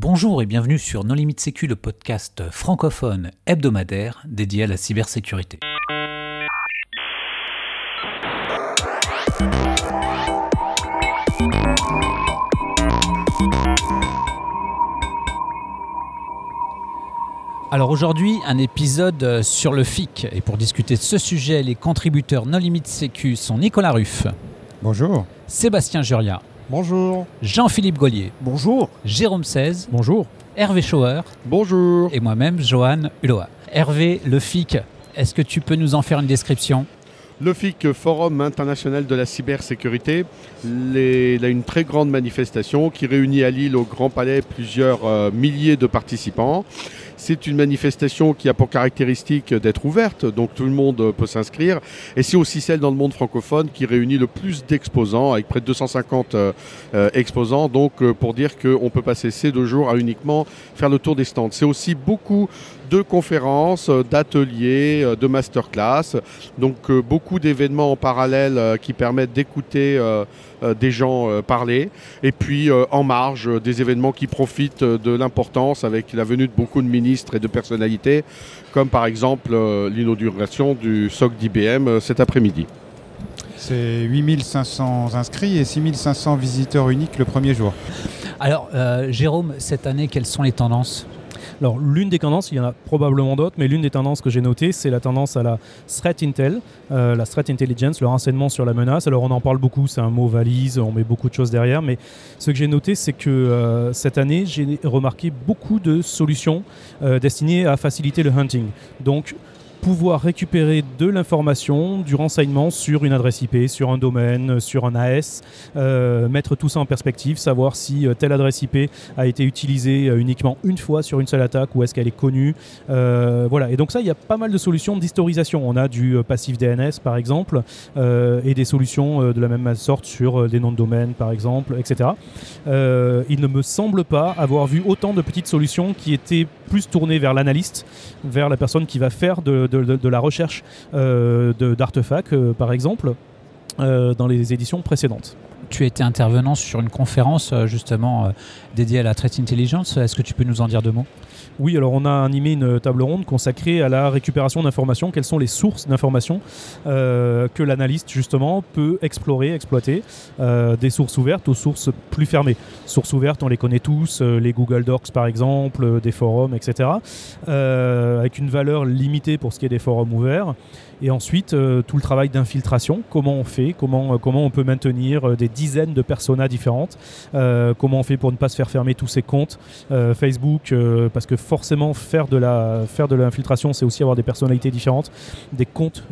Bonjour et bienvenue sur Non Limite Sécu, le podcast francophone hebdomadaire dédié à la cybersécurité. Alors aujourd'hui, un épisode sur le FIC. Et pour discuter de ce sujet, les contributeurs Non Limite Sécu sont Nicolas Ruff, Bonjour. Sébastien Juria, Bonjour. Jean-Philippe Gaulier, Bonjour. Jérôme 16, Bonjour. Hervé Schauer Bonjour. et moi-même, Johan Uloa. Hervé, le FIC, est-ce que tu peux nous en faire une description? Le FIC, Forum international de la cybersécurité, les- il a une très grande manifestation qui réunit à Lille au Grand Palais plusieurs euh, milliers de participants. C'est une manifestation qui a pour caractéristique d'être ouverte, donc tout le monde peut s'inscrire. Et c'est aussi celle dans le monde francophone qui réunit le plus d'exposants, avec près de 250 euh, euh, exposants. Donc euh, pour dire qu'on peut passer ces deux jours à uniquement faire le tour des stands. C'est aussi beaucoup de conférences, d'ateliers, de masterclass. Donc beaucoup d'événements en parallèle qui permettent d'écouter des gens euh, parler. Et puis euh, en marge, euh, des événements qui profitent euh, de l'importance avec la venue de beaucoup de ministres et de personnalités, comme par exemple euh, l'inauguration du SOC d'IBM euh, cet après-midi. C'est 8500 inscrits et 6500 visiteurs uniques le premier jour. Alors, euh, Jérôme, cette année, quelles sont les tendances? Alors, l'une des tendances, il y en a probablement d'autres, mais l'une des tendances que j'ai notées, c'est la tendance à la threat intel, euh, la threat intelligence, le renseignement sur la menace. Alors, on en parle beaucoup, c'est un mot valise, on met beaucoup de choses derrière, mais ce que j'ai noté, c'est que euh, cette année, j'ai remarqué beaucoup de solutions euh, destinées à faciliter le hunting. Donc, pouvoir récupérer de l'information, du renseignement sur une adresse IP, sur un domaine, sur un AS, euh, mettre tout ça en perspective, savoir si euh, telle adresse IP a été utilisée euh, uniquement une fois sur une seule attaque ou est-ce qu'elle est connue. Voilà. Et donc ça, il y a pas mal de solutions d'historisation. On a du passif DNS par exemple et des solutions de la même sorte sur des noms de domaine par exemple, etc. Il ne me semble pas avoir vu autant de petites solutions qui étaient plus tournées vers l'analyste, vers la personne qui va faire de, de- la recherche euh, d'artefacts euh, par exemple. euh, dans les éditions précédentes. Tu étais intervenant sur une conférence euh, justement euh, dédiée à la threat intelligence. Est-ce que tu peux nous en dire deux mots? Oui, alors on a animé une table ronde consacrée à la récupération d'informations. Quelles sont les sources d'informations euh, que l'analyste justement peut explorer, exploiter Des sources ouvertes aux sources plus fermées? Sources ouvertes, on les connaît tous, les Google Docs par exemple, des forums, etc. avec une valeur limitée pour ce qui est des forums ouverts. Et ensuite, euh, tout le travail d'infiltration, comment on fait, comment, euh, comment on peut maintenir euh, des dizaines de personas différentes, euh, comment on fait pour ne pas se faire fermer tous ses comptes euh, Facebook, parce que forcément faire de la faire de l'infiltration, c'est aussi avoir des personnalités différentes, des comptes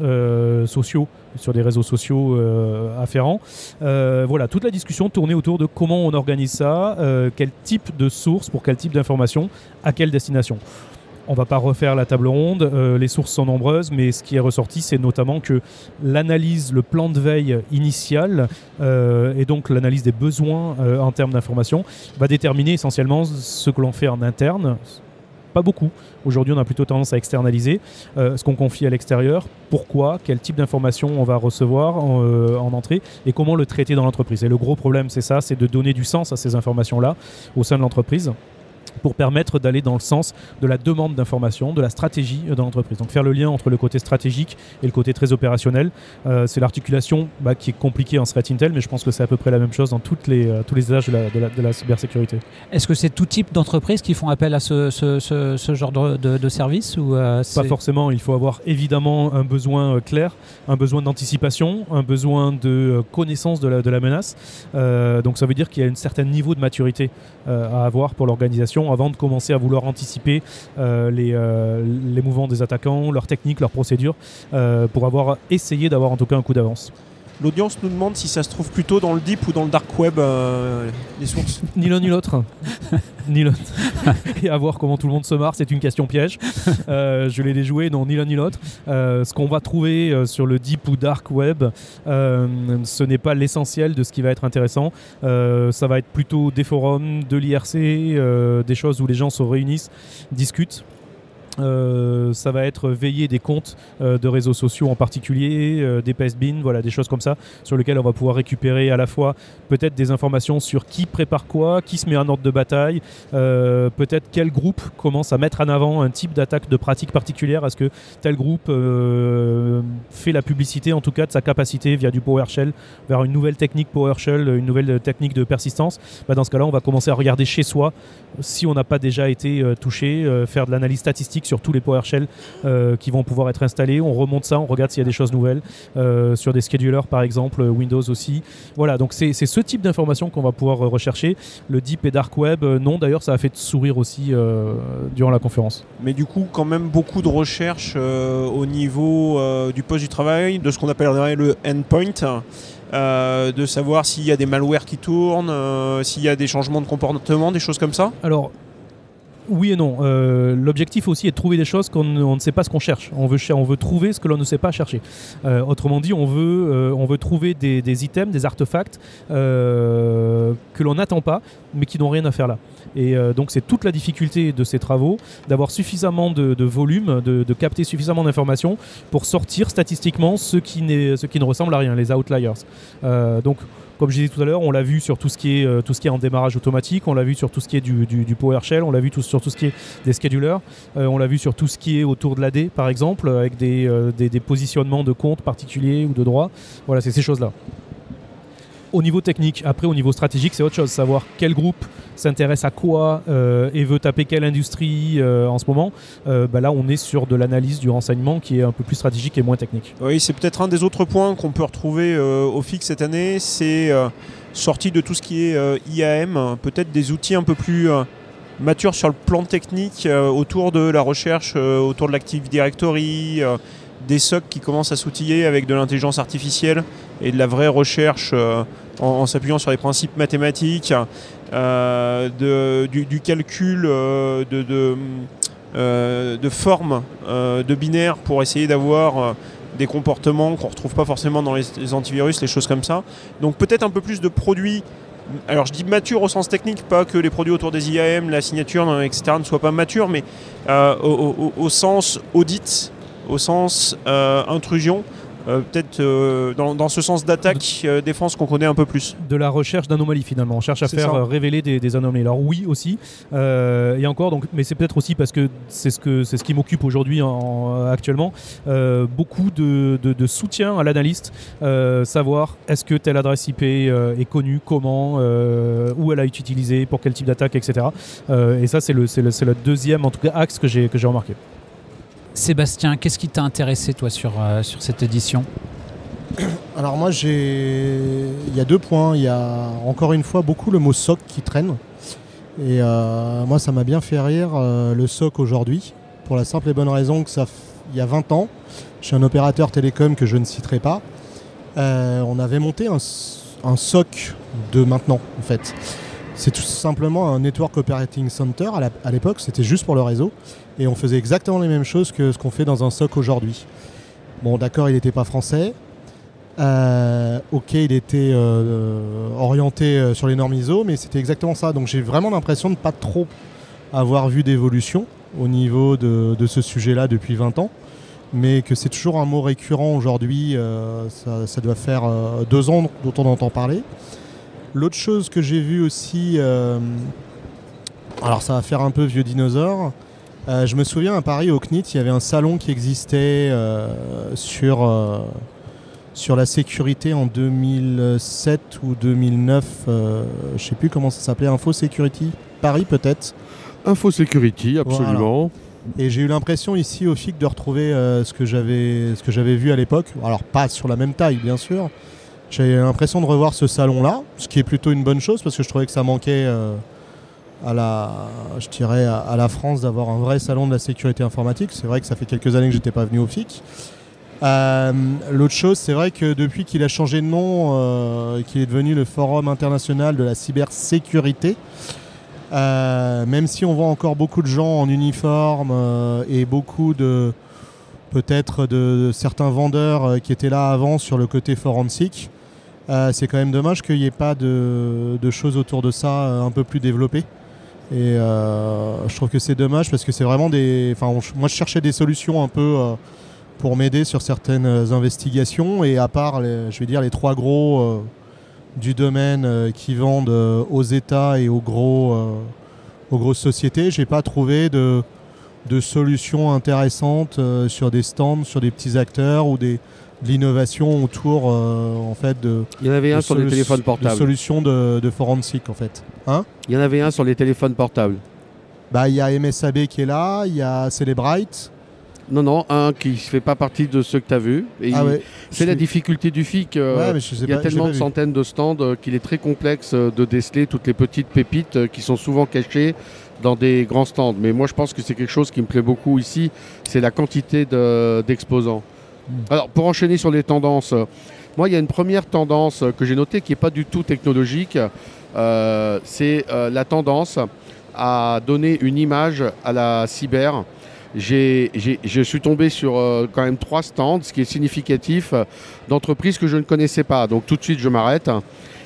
sociaux sur des réseaux sociaux afférents. Voilà, toute la discussion tournait autour de comment on organise ça, quel type de source pour quel type d'information, à quelle destination. On va pas refaire la table ronde, euh, les sources sont nombreuses, mais ce qui est ressorti, c'est notamment que l'analyse, le plan de veille initial, euh, et donc l'analyse des besoins euh, en termes d'information, va déterminer essentiellement ce que l'on fait en interne. Pas beaucoup. Aujourd'hui, on a plutôt tendance à externaliser ce qu'on confie à l'extérieur. Pourquoi Quel type d'information on va recevoir en entrée et comment le traiter dans l'entreprise. Et le gros problème, c'est ça, c'est de donner du sens à ces informations-là au sein de l'entreprise pour permettre d'aller dans le sens de la demande d'information, de la stratégie dans l'entreprise. Donc faire le lien entre le côté stratégique et le côté très opérationnel, euh, c'est l'articulation bah, qui est compliquée en threat intel, mais je pense que c'est à peu près la même chose dans toutes les, euh, tous les âges de la, de la- de la cybersécurité. Est-ce que c'est tout type d'entreprises qui font appel à ce, ce- ce- ce genre de, service ou euh, Pas forcément, il faut avoir évidemment un besoin clair, un besoin d'anticipation, un besoin de connaissance de la, de la menace. Donc ça veut dire qu'il y a un certain niveau de maturité à avoir pour l'organisation avant de commencer à vouloir anticiper euh, les, euh, les mouvements des attaquants, leurs techniques, leurs procédures, euh, pour avoir essayé d'avoir en tout cas un coup d'avance. L'audience nous demande si ça se trouve plutôt dans le deep ou dans le dark web, euh, les sources. Ni l'un ni l'autre. ni l'autre. Et à voir comment tout le monde se marre, c'est une question piège. Euh, je l'ai déjoué, non, ni l'un ni l'autre. Euh, ce qu'on va trouver euh, sur le deep ou dark web, euh, ce n'est pas l'essentiel de ce qui va être intéressant. Euh, ça va être plutôt des forums, de l'IRC, euh, des choses où les gens se réunissent, discutent. Euh, ça va être veiller des comptes euh, de réseaux sociaux en particulier, euh, des pestbins, voilà, des choses comme ça, sur lesquelles on va pouvoir récupérer à la fois peut-être des informations sur qui prépare quoi, qui se met en ordre de bataille, peut-être quel groupe commence à mettre en avant un type d'attaque de pratique particulière. Est-ce que tel groupe fait la publicité, en tout cas, de sa capacité via du PowerShell vers une nouvelle technique PowerShell, une nouvelle technique de persistance? Bah, Dans ce cas-là, on va commencer à regarder chez soi si on n'a pas déjà été touché, faire de l'analyse statistique sur tous les PowerShell euh, qui vont pouvoir être installés. On remonte ça, on regarde s'il y a des choses nouvelles euh, sur des schedulers par exemple, euh, Windows aussi. Voilà, donc c'est ce type d'information qu'on va pouvoir rechercher. Le Deep et Dark Web, non, d'ailleurs, ça a fait sourire aussi durant la conférence. Mais du coup, quand même beaucoup de recherches au niveau du poste du travail, de ce qu'on appellerait le endpoint, euh, de savoir s'il y a des malwares qui tournent, euh, s'il y a des changements de comportement, des choses comme ça? Alors, oui et non. Euh, L'objectif aussi est de trouver des choses qu'on ne- sait pas ce qu'on cherche. On veut, on veut trouver ce que l'on ne sait pas chercher. Euh, autrement dit, on veut, euh, on veut trouver des, items, des artefacts que l'on n'attend pas, mais qui n'ont rien à faire là. Et donc, c'est toute la difficulté de ces travaux d'avoir suffisamment de, volume, de, capter suffisamment d'informations pour sortir statistiquement ce qui, ce qui ne ressemble à rien, les outliers. Donc, comme je disais tout à l'heure, on l'a vu sur tout ce qui est, euh, tout ce qui est en démarrage automatique, on l'a vu sur tout ce qui est du, du- PowerShell, on l'a vu sur tout ce qui est des schedulers, euh, on l'a vu sur tout ce qui est autour de l'AD par exemple, avec des, euh, positionnements de comptes particuliers ou de droits. Voilà, c'est ces choses-là. Au niveau technique, après au niveau stratégique, c'est autre chose, savoir quel groupe s'intéresse à quoi euh, et veut taper quelle industrie euh, en ce moment. Euh, bah là, on est sur de l'analyse du renseignement qui est un peu plus stratégique et moins technique. Oui, c'est peut-être un des autres points qu'on peut retrouver au FIC cette année, c'est sorti de tout ce qui est IAM, peut-être des outils un peu plus matures sur le plan technique autour de la recherche, autour de l'Active Directory, des SOC qui commencent à s'outiller avec de l'intelligence artificielle et de la vraie recherche en, s'appuyant sur les principes mathématiques, euh, de- du, calcul euh, de, de, formes euh, de binaires pour essayer d'avoir des comportements qu'on ne retrouve pas forcément dans les, antivirus, les choses comme ça. Donc peut-être un peu plus de produits. Alors je dis mature au sens technique, pas que les produits autour des IAM, la signature, etc. ne soient pas matures, mais au, sens audit, au sens intrusion, euh, peut-être euh, dans, dans ce sens d'attaque, euh, défense qu'on connaît un peu plus. de la recherche d'anomalies finalement. On cherche à faire ça. révéler des, des anomalies. Alors oui aussi, euh, et encore, donc, mais c'est peut-être aussi parce que c'est ce, que, c'est ce qui m'occupe aujourd'hui en- actuellement, euh, beaucoup de, de- de soutien à l'analyste, euh, savoir est-ce que telle adresse IP euh, est connue, comment, euh, où elle a été utilisée, pour quel type d'attaque, etc. Euh, et ça c'est le, c'est le, c'est le deuxième en tout cas axe que j'ai, que j'ai remarqué. Sébastien, qu'est-ce qui t'a intéressé toi sur, euh, cette édition Alors moi j'ai il y a deux points. Il y a encore une fois beaucoup le mot SOC qui traîne. Et euh, moi ça m'a bien fait rire euh, le SOC aujourd'hui. Pour la simple et bonne raison que ça il y a 20 ans, chez un opérateur télécom que je ne citerai pas, on avait monté un SOC de maintenant en fait. C'est tout simplement un Network Operating Center à l'époque, c'était juste pour le réseau. Et on faisait exactement les mêmes choses que ce qu'on fait dans un SOC aujourd'hui. Bon d'accord il n'était pas français, euh, ok, il était euh, orienté euh, sur les normes ISO, mais c'était exactement ça. Donc j'ai vraiment l'impression de ne pas trop avoir vu d'évolution au niveau de, ce sujet-là depuis 20 ans, mais que c'est toujours un mot récurrent aujourd'hui. ça, ça doit faire deux ans dont on entend parler. L'autre chose que j'ai vu aussi, euh, alors ça va faire un peu vieux dinosaure. euh, je me souviens à Paris au CNIT, il y avait un salon qui existait euh, sur sur la sécurité en 2007 ou 2009, euh, je sais plus comment ça s'appelait, Info Security Paris peut-être. Info Security, absolument. Et j'ai eu l'impression ici au FIC de retrouver euh, ce que j'avais ce que j'avais vu à l'époque. Alors pas sur la même taille bien sûr. J'ai l'impression de revoir ce salon-là, ce qui est plutôt une bonne chose parce que je trouvais que ça manquait euh, à la, je dirais à, la France d'avoir un vrai salon de la sécurité informatique. C'est vrai que ça fait quelques années que j'étais pas venu au FIC. Euh, L'autre chose, c'est vrai que depuis qu'il a changé de nom euh, qu'il est devenu le Forum international de la cybersécurité, euh, même si on voit encore beaucoup de gens en uniforme et beaucoup de peut-être de, de certains vendeurs qui étaient là avant sur le côté forensique, euh, c'est quand même dommage qu'il n'y ait pas de, de choses autour de ça euh, un peu plus développées. Et euh, je trouve que c'est dommage parce que c'est vraiment des. Enfin, moi, je cherchais des solutions un peu pour m'aider sur certaines investigations. Et à part, les- je vais dire, les trois gros du domaine qui vendent aux États et aux, gros, aux grosses sociétés, j'ai pas trouvé de, de solutions intéressantes sur des stands, sur des petits acteurs ou des, de l'innovation autour euh, en fait de, Il y en avait un de sur les téléphones de portables. solutions de, de forensic en fait. Hein Il y en avait un sur les téléphones portables. Bah, il y a MSAB qui est là, il y a Celebrite. Non, non, un qui ne fait pas partie de ceux que tu as vus. Ah ouais. C'est la difficulté du FIC. euh, Ouais, il y a pas, tellement de vu. centaines de stands euh, qu'il est très complexe euh, de déceler toutes les petites pépites qui sont souvent cachées dans des grands stands. Mais moi, je pense que c'est quelque chose qui me plaît beaucoup ici, c'est la quantité de- d'exposants. Alors, pour enchaîner sur les tendances, euh, moi, il y a une première tendance euh, que j'ai notée qui n'est pas du tout technologique. euh, c'est la tendance à donner une image à la cyber. Je suis tombé sur quand même trois stands, ce qui est significatif, d'entreprises que je ne connaissais pas. Donc tout de suite, je m'arrête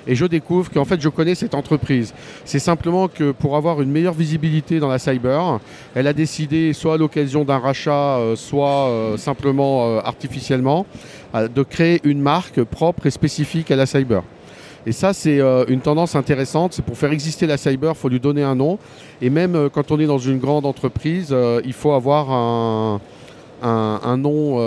et je découvre qu'en fait, je connais cette entreprise. C'est simplement que pour avoir une meilleure visibilité dans la cyber, elle a décidé, soit à l'occasion d'un rachat, euh, soit euh, simplement euh, artificiellement, de créer une marque propre et spécifique à la cyber. Et ça, c'est une tendance intéressante. C'est pour faire exister la cyber, il faut lui donner un nom. Et même quand on est dans une grande entreprise, il faut avoir un, nom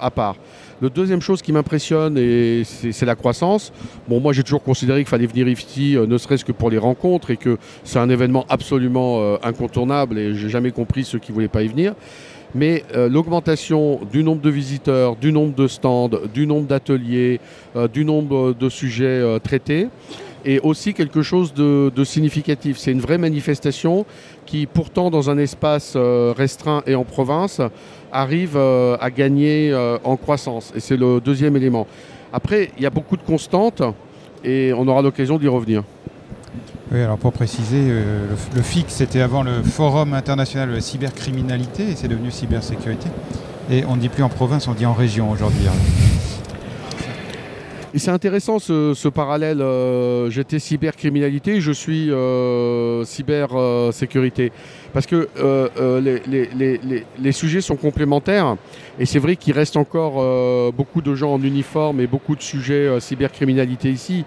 à part. Le deuxième chose qui m'impressionne, c'est la croissance. Bon, moi j'ai toujours considéré qu'il fallait venir ici, euh, ne serait-ce que pour les rencontres, et que c'est un événement absolument euh, incontournable, et j'ai jamais compris ceux qui voulaient pas y venir. Mais euh, l'augmentation du nombre de visiteurs, du nombre de stands, du nombre d'ateliers, du nombre de sujets traités, est aussi quelque chose de, significatif. C'est une vraie manifestation qui, pourtant, dans un espace restreint et en province, arrive euh, à gagner euh, en croissance. Et c'est le deuxième élément. Après, il y a beaucoup de constantes et on aura l'occasion d'y revenir. Oui, alors pour préciser, euh, le, le FIC, c'était avant le Forum international de la cybercriminalité et c'est devenu cybersécurité. Et on ne dit plus en province, on dit en région aujourd'hui. C'est intéressant ce, parallèle. euh, J'étais cybercriminalité, je suis euh, cybersécurité. Parce que euh, euh, les, les- sujets sont complémentaires. Et c'est vrai qu'il reste encore euh, beaucoup de gens en uniforme et beaucoup de sujets euh, cybercriminalité ici.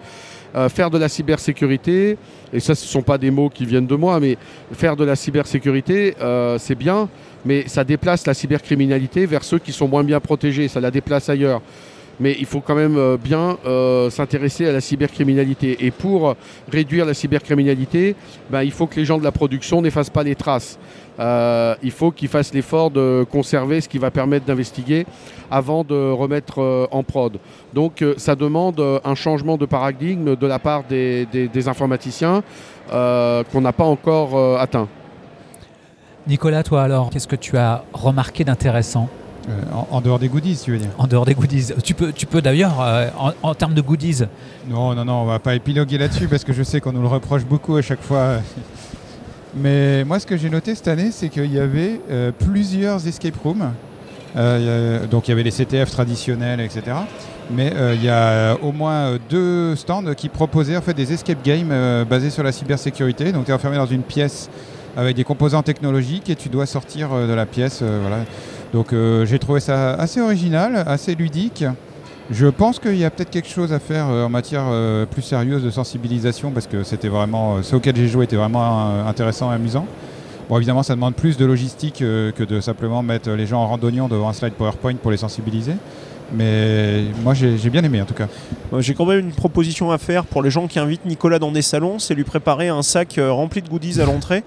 Euh, faire de la cybersécurité, et ça ce ne sont pas des mots qui viennent de moi, mais faire de la cybersécurité, euh, c'est bien, mais ça déplace la cybercriminalité vers ceux qui sont moins bien protégés, ça la déplace ailleurs mais il faut quand même euh, bien euh, s'intéresser à la cybercriminalité. Et pour réduire la cybercriminalité, ben, il faut que les gens de la production n'effacent pas les traces. Euh, il faut qu'ils fassent l'effort de conserver ce qui va permettre d'investiguer avant de remettre en prod. Donc ça demande un changement de paradigme de la part des, des- informaticiens qu'on n'a pas encore atteint. Nicolas, toi alors, qu'est-ce que tu as remarqué d'intéressant? Euh, en, en dehors des goodies, tu veux dire en dehors des goodies Tu peux, tu peux d'ailleurs, euh, en, en termes de goodies, Non, non, non, on va pas épiloguer là-dessus parce que je sais qu'on nous le reproche beaucoup à chaque fois. Mais moi, ce que j'ai noté cette année, c'est qu'il y avait euh, plusieurs escape rooms. Donc il y avait les CTF traditionnels, etc. Mais il y a au moins deux stands qui proposaient en fait des escape games basés sur la cybersécurité. Donc tu es enfermé dans une pièce avec des composants technologiques et tu dois sortir de la pièce. voilà. Donc euh, j'ai trouvé ça assez original, assez ludique. Je pense qu'il y a peut-être quelque chose à faire euh, en matière euh, plus sérieuse de sensibilisation parce que c'était vraiment, ce auquel j'ai joué était vraiment intéressant et amusant. Bon, évidemment, ça demande plus de logistique que de simplement mettre les gens en randonnion devant un slide PowerPoint pour les sensibiliser. Mais moi, j'ai bien aimé en tout cas. J'ai quand même une proposition à faire pour les gens qui invitent Nicolas dans des salons, c'est lui préparer un sac rempli de goodies à l'entrée.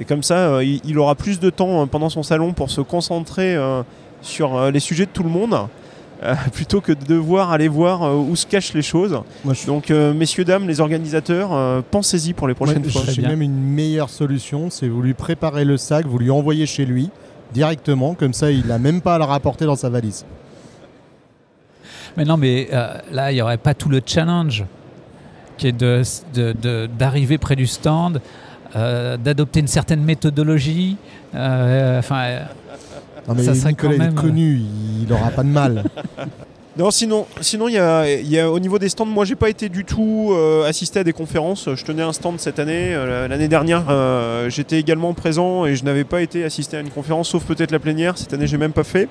Et comme ça, euh, il, il aura plus de temps euh, pendant son salon pour se concentrer euh, sur euh, les sujets de tout le monde, euh, plutôt que de devoir aller voir euh, où se cachent les choses. Moi, je Donc, euh, messieurs, dames, les organisateurs, euh, pensez-y pour les prochaines Moi, fois. J'ai même une meilleure solution, c'est vous lui préparez le sac, vous lui envoyez chez lui directement, comme ça il n'a même pas à le rapporter dans sa valise. Mais non, mais euh, là, il n'y aurait pas tout le challenge qui est de- de- de- d'arriver près du stand, d'adopter une certaine méthodologie. euh, Enfin, euh, Non, mais Ça serait Nicolas quand est connu, il n'aura pas de mal. Non, sinon, sinon il y a, il y a- au niveau des stands, moi j'ai pas été du tout euh, assisté à des conférences. Je tenais un stand cette année. Euh, L'année dernière, euh, j'étais également présent et je n'avais pas été assisté à une conférence, sauf peut-être la plénière. Cette année, j'ai même pas fait.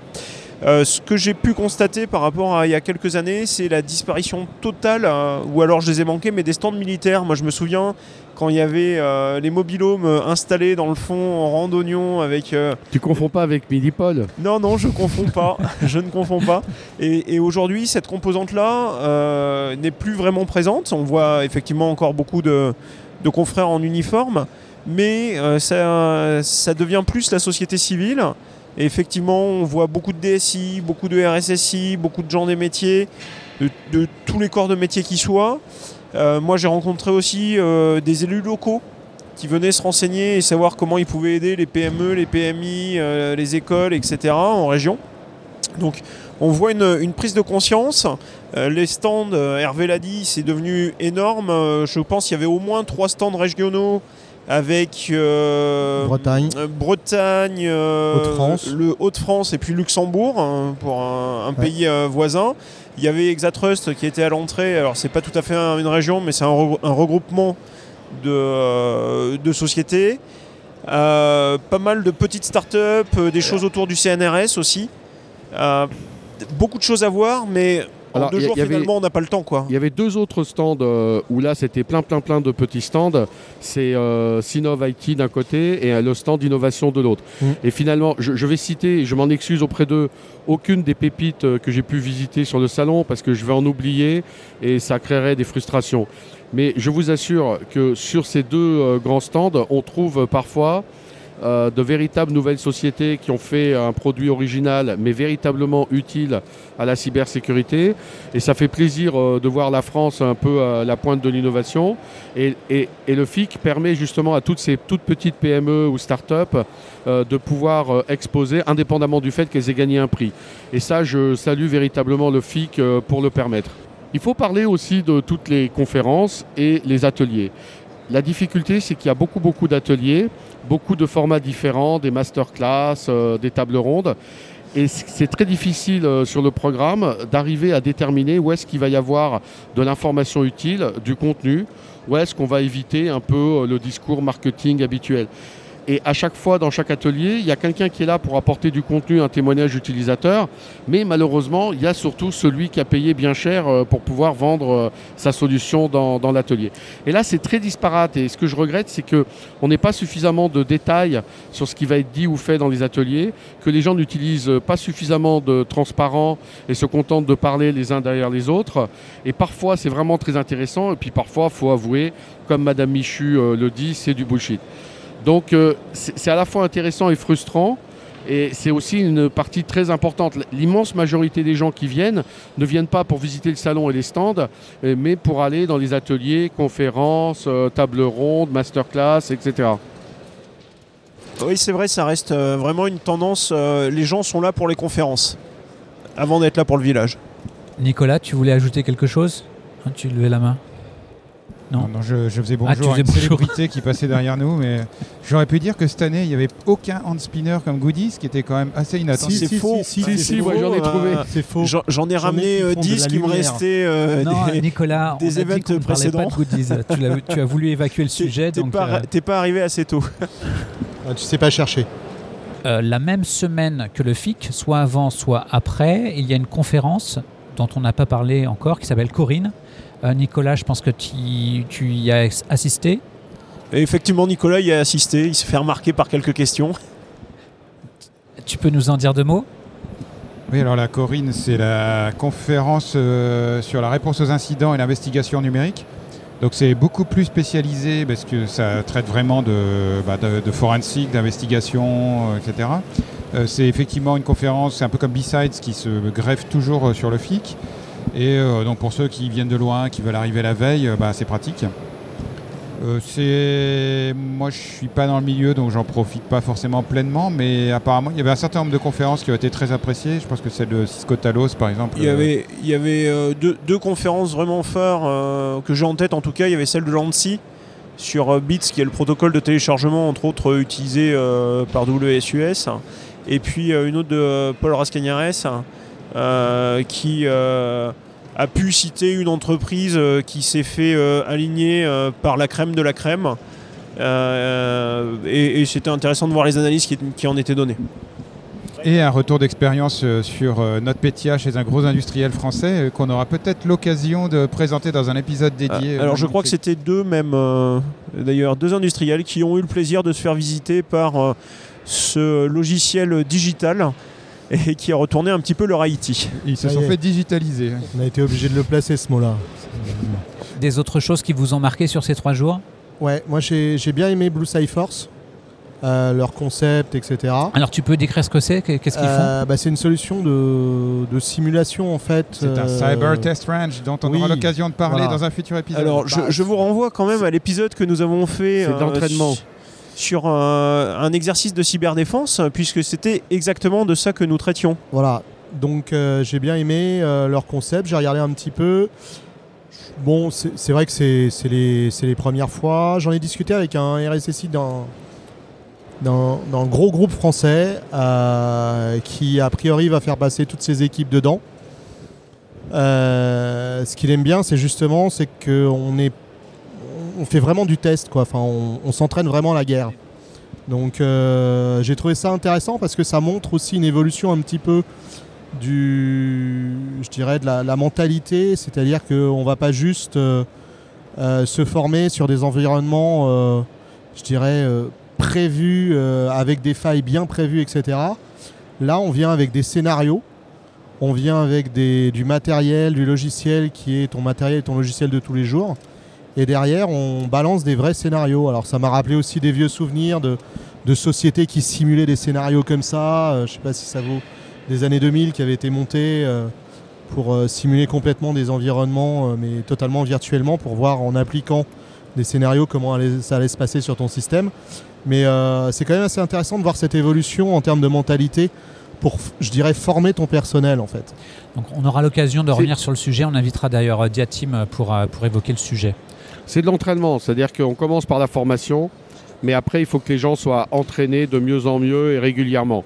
Euh, ce que j'ai pu constater par rapport à il y a quelques années, c'est la disparition totale, euh, ou alors je les ai manqués, mais des stands militaires. Moi je me souviens quand il y avait euh, les mobilhomes euh, installés dans le fond en rang d'oignon avec euh, Tu confonds pas avec Midipol non, non, je confonds pas. je ne confonds pas. Et, et aujourd'hui, cette composante-là euh, n'est plus vraiment présente. On voit effectivement encore beaucoup de, de confrères en uniforme, mais ça, ça devient plus la société civile. Et effectivement, on voit beaucoup de DSI, beaucoup de RSSI, beaucoup de gens des métiers, de, de tous les corps de métiers qui soient. Euh, moi, j'ai rencontré aussi euh, des élus locaux qui venaient se renseigner et savoir comment ils pouvaient aider les PME, les PMI, euh, les écoles, etc. en région. Donc on voit une, une prise de conscience. Euh, les stands, euh, Hervé l'a dit, c'est devenu énorme. Je pense qu'il y avait au moins trois stands régionaux avec Bretagne. Bretagne, Haute-France. le Haute-France et puis Luxembourg hein, pour un, un Ouais. pays voisin. Il y avait Exatrust qui était à l'entrée. Alors c'est pas tout à fait un- une région, mais c'est un, re- un regroupement de, euh, de sociétés. Euh, pas mal de petites startups, euh, des choses autour du CNRS aussi. Euh, beaucoup de choses à voir, mais en Alors, deux y jours y avait- finalement on n'a pas le temps quoi. Il y avait deux autres stands euh, où là c'était plein plein plein de petits stands. C'est euh, Sinov IT d'un côté et euh, le stand d'innovation de l'autre. Mm. Et finalement, je, je vais citer, je m'en excuse auprès d'eux, aucune des pépites que j'ai pu visiter sur le salon parce que je vais en oublier et ça créerait des frustrations. Mais je vous assure que sur ces deux grands stands, on trouve parfois euh, de véritables nouvelles sociétés qui ont fait un produit original mais véritablement utile à la cybersécurité. Et ça fait plaisir euh, de voir la France un peu à la pointe de l'innovation. Et, et- le FIC permet justement à toutes ces toutes petites PME ou start-up euh, de pouvoir euh, exposer indépendamment du fait qu'elles aient gagné un prix. Et ça, je salue véritablement le FIC euh, pour le permettre. Il faut parler aussi de toutes les conférences et les ateliers. La difficulté, c'est qu'il y a beaucoup, beaucoup d'ateliers, beaucoup de formats différents, des masterclass, euh, des tables rondes. Et c'est très difficile euh, sur le programme d'arriver à déterminer où est-ce qu'il va y avoir de l'information utile, du contenu, où est-ce qu'on va éviter un peu euh, le discours marketing habituel. Et à chaque fois, dans chaque atelier, il y a quelqu'un qui est là pour apporter du contenu, un témoignage utilisateur. Mais malheureusement, il y a surtout celui qui a payé bien cher euh, pour pouvoir vendre euh, sa solution dans, l'atelier. Et là, c'est très disparate. Et ce que je regrette, c'est qu'on n'ait pas suffisamment de détails sur ce qui va être dit ou fait dans les ateliers, que les gens n'utilisent pas suffisamment de transparent et se contentent de parler les uns derrière les autres. Et parfois, c'est vraiment très intéressant. Et puis parfois, il faut avouer, comme Madame Michu euh, le dit, c'est du bullshit. Donc, euh, c'est à la fois intéressant et frustrant. Et c'est aussi une partie très importante. L'immense majorité des gens qui viennent ne viennent pas pour visiter le salon et les stands, euh, mais pour aller dans les ateliers, conférences, euh, tables rondes, masterclass, etc. Oui, c'est vrai, ça reste vraiment une tendance. les gens sont là pour les conférences, avant d'être là pour le village. Nicolas, tu voulais ajouter quelque chose? Hein, Tu levais la main. Non. Non, je, je faisais Ah, tu bonjour à faisais une bonjour. célébrité qui passait derrière nous, mais j'aurais pu dire que cette année, il n'y avait aucun hand spinner comme goodies, ce qui était quand même assez inattendu. c'est faux. Si, Si, si, si, c'est faux. j'en ai trouvé. Euh, C'est faux. J'en- ai J'en ai ramené qui euh, font de 10 la qui me restaient. euh, Non, des- Nicolas, des on parlait pas précédents. de goodies. tu, l'as- tu as voulu évacuer le sujet. T'es pas, euh, pas arrivé assez tôt. Ah, tu sais pas chercher. euh, la même semaine que le FIC, soit avant, soit après, il y a une conférence dont on n'a pas parlé encore, qui s'appelle Corinne. Euh, Nicolas, je pense que tu, tu y as assisté. Et effectivement, Nicolas y a assisté. Il s'est fait remarquer par quelques questions. Tu peux nous en dire deux mots? Oui, alors la Corinne, c'est la conférence euh, sur la réponse aux incidents et l'investigation numérique. Donc c'est beaucoup plus spécialisé parce que ça traite vraiment de, bah, de, de forensique, d'investigation, euh, etc. Euh, c'est effectivement une conférence, c'est un peu comme B-Sides qui se greffe toujours sur le FIC. Et euh, donc pour ceux qui viennent de loin, qui veulent arriver la veille, euh, bah, c'est pratique. Euh, c'est moi je suis pas dans le milieu donc j'en profite pas forcément pleinement mais apparemment il y avait un certain nombre de conférences qui ont été très appréciées je pense que celle de Cisco Talos par exemple Il y avait, il y avait deux, deux conférences vraiment phares que j'ai en tête. En tout cas, il y avait celle de l'ANSI sur Bits, qui est le protocole de téléchargement, entre autres, utilisé par WSUS. Et puis une autre de Paul Rascagnares qui euh, a pu citer une entreprise euh, qui s'est fait euh, aligner euh, par la crème de la crème. Euh, et et c'était intéressant de voir les analyses qui, qui en étaient données. Et un retour d'expérience euh, sur euh, notre PETIA chez un gros industriel français euh, qu'on aura peut-être l'occasion de présenter dans un épisode dédié. Alors je crois que c'était deux même, euh, d'ailleurs, deux industriels qui ont eu le plaisir de se faire visiter par euh, ce logiciel digital et qui a retourné un petit peu leur Haïti. Ils se sont fait digitaliser. On a été obligé de le placer ce mot-là. Des autres choses qui vous ont marqué sur ces trois jours Ouais, moi j'ai bien aimé Blue Sky Force, euh, leur concept, etc. Alors tu peux décrire ce que c'est Qu'est-ce qu'ils font Euh, bah, c'est une solution de, de simulation en fait. C'est un euh, Cyber Test Range dont on oui, aura l'occasion de parler voilà. dans un futur épisode. Alors je, Bah, je vous renvoie quand même à l'épisode que nous avons fait C'est de l'entraînement. Su- sur un exercice de cyberdéfense, puisque c'était exactement de ça que nous traitions. Voilà, donc euh, j'ai bien aimé euh, leur concept, j'ai regardé un petit peu. Bon, c'est vrai que c'est les, premières fois. J'en ai discuté avec un RSSI d'un d'un d'un gros groupe français euh, qui a priori va faire passer toutes ses équipes dedans. Ce qu'il aime bien, c'est justement c'est qu'on est on fait vraiment du test quoi. On, s'entraîne vraiment à la guerre. Donc euh, j'ai trouvé ça intéressant parce que ça montre aussi une évolution un petit peu du, je dirais, de la, mentalité, c'est-à-dire qu'on va pas juste euh, euh, se former sur des environnements, prévus, avec des failles bien prévues, etc. Là, on vient avec des scénarios, on vient avec du matériel, du logiciel qui est ton matériel et ton logiciel de tous les jours. Et derrière, on balance des vrais scénarios. Alors, ça m'a rappelé aussi des vieux souvenirs de, de sociétés qui simulaient des scénarios comme ça. Euh, je sais pas si ça vaut des années 2000 qui avaient été montées euh, pour euh, simuler complètement des environnements, euh, mais totalement virtuellement, pour voir en appliquant des scénarios comment allait- ça allait se passer sur ton système. Mais c'est quand même assez intéressant de voir cette évolution en termes de mentalité pour, je dirais, former ton personnel en fait. Donc on aura l'occasion de revenir sur le sujet. On invitera d'ailleurs Diatim pour, pour évoquer le sujet. C'est de l'entraînement, c'est-à-dire qu'on commence par la formation, mais après il faut que les gens soient entraînés de mieux en mieux et régulièrement.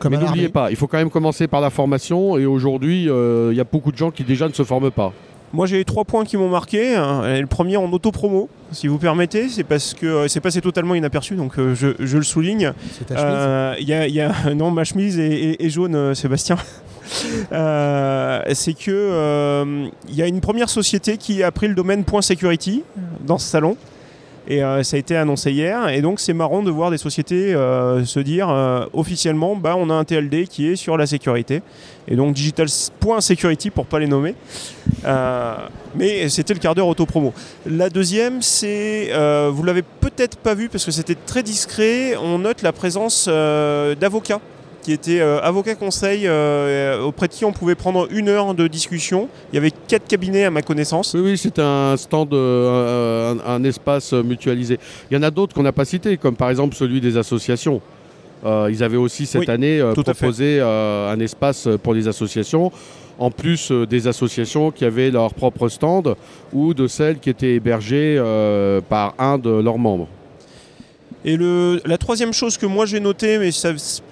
Comme mais n'oubliez pas, il faut quand même commencer par la formation et aujourd'hui euh, il y a beaucoup de gens qui déjà ne se forment pas. Moi j'ai trois points qui m'ont marqué. hein. Le premier en auto-promo, si vous permettez, c'est parce que euh, c'est passé totalement inaperçu, donc euh, je, je le souligne. C'est ta chemise. Euh, Il y a, il y a- non, ma chemise est, est- est jaune, euh, Sébastien. Euh, c'est que euh, il y a une première société qui a pris le domaine point security dans ce salon. Et euh, ça a été annoncé hier. Et donc c'est marrant de voir des sociétés se dire officiellement, bah, on a un TLD qui est sur la sécurité. Et donc digital point security pour pas les nommer. Mais c'était le quart d'heure auto-promo. La deuxième, c'est, vous l'avez peut-être pas vu parce que c'était très discret, on note la présence d'avocats qui étaient euh, avocats conseils euh, auprès de qui on pouvait prendre une heure de discussion. Il y avait quatre cabinets à ma connaissance. Oui, oui, c'est un stand, euh, un, un espace mutualisé. Il y en a d'autres qu'on n'a pas cités, comme par exemple celui des associations. Euh, ils avaient aussi cette Oui, année euh, proposé euh, un espace pour les associations, en plus des associations qui avaient leur propre stand ou de celles qui étaient hébergées par un de leurs membres. Et le, la troisième chose que moi j'ai notée, mais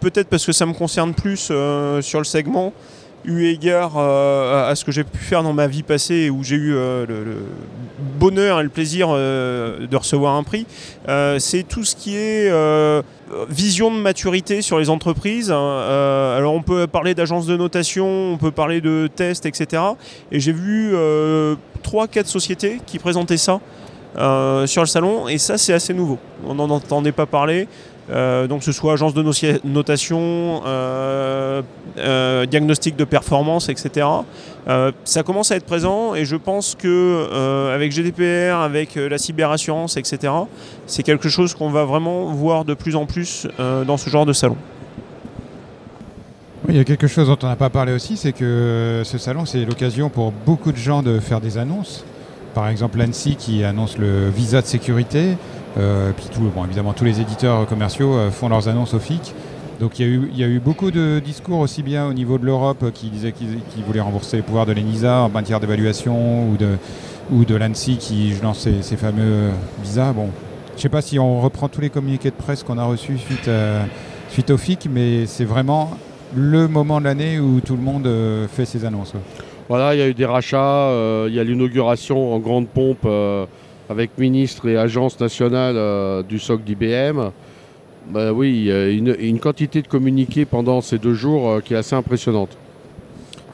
peut-être parce que ça me concerne plus euh, sur le segment, eu égard euh, à, ce que j'ai pu faire dans ma vie passée où j'ai eu euh, le, bonheur et le plaisir de recevoir un prix, c'est tout ce qui est vision de maturité sur les entreprises. alors on peut parler d'agences de notation, on peut parler de tests, etc. Et j'ai vu euh, 3-4 sociétés qui présentaient ça. Euh, sur le salon et ça c'est assez nouveau. On n'en entendait pas parler. Euh, donc ce soit agence de notation, euh, diagnostic de performance, etc. Ça commence à être présent et je pense que avec GDPR, avec la cyberassurance, etc. C'est quelque chose qu'on va vraiment voir de plus en plus dans ce genre de salon. Il y a quelque chose dont on n'a pas parlé aussi, c'est que ce salon, c'est l'occasion pour beaucoup de gens de faire des annonces. Par exemple, l'ANSI qui annonce le visa de sécurité. Euh, puis tout, bon, évidemment, tous les éditeurs commerciaux euh, font leurs annonces au FIC. Donc il y, a eu, beaucoup de discours aussi bien au niveau de l'Europe euh, qui disaient qu'ils voulaient rembourser les pouvoirs de l'ENISA en matière d'évaluation ou de, ou l'ANSI qui lance ces fameux visas. Bon, je ne sais pas si on reprend tous les communiqués de presse qu'on a reçus suite, suite au FIC, mais c'est vraiment le moment de l'année où tout le monde euh, fait ses annonces. Voilà, il y a eu des rachats, euh, il y a l'inauguration en grande pompe euh, avec ministre et agence nationale euh, du SOC d'IBM. Bah oui, il y a une, une quantité de communiqués pendant ces deux jours qui est assez impressionnante.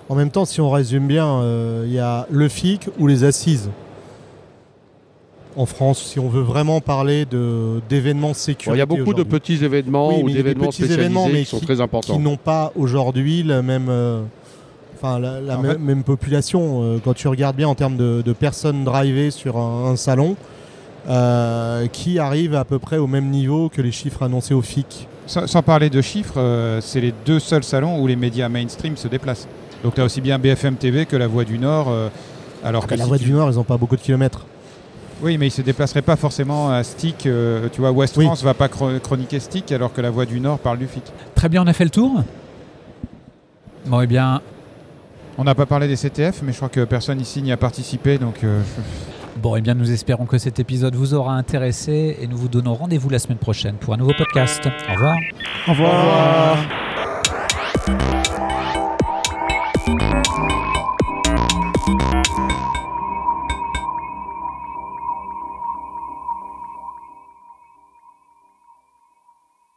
En même temps, si on résume bien, euh, il y a le FIC ou les assises. En France, si on veut vraiment parler d'événements sécurité. il y a beaucoup de petits événements Oui, ou d'événements spécialisés événements, mais qui sont qui- très qui importants. n'ont pas aujourd'hui la même, euh, enfin la, la En même, fait- même population. Euh, quand tu regardes bien en termes de, de personnes drivées sur un, un salon, euh, qui arrivent à peu près au même niveau que les chiffres annoncés au FIC. Sans, sans parler de chiffres, euh, c'est les deux seuls salons où les médias mainstream se déplacent. Donc tu as aussi bien BFM TV que La Voix du Nord. euh, alors que la si Voix tu- du Nord, ils n'ont pas beaucoup de kilomètres. Oui, mais ils se déplaceraient pas forcément à Stick. euh, tu vois, West Oui. France va pas chro- chroniquer Stick alors que La Voix du Nord parle du FIC. Très bien, on a fait le tour. Bon, eh bien, On n'a pas parlé des CTF, mais je crois que personne ici n'y a participé. Donc euh, bon, eh bien, nous espérons que cet épisode vous aura intéressé et nous vous donnons rendez-vous la semaine prochaine pour un nouveau podcast. Au revoir. Au revoir. Au revoir.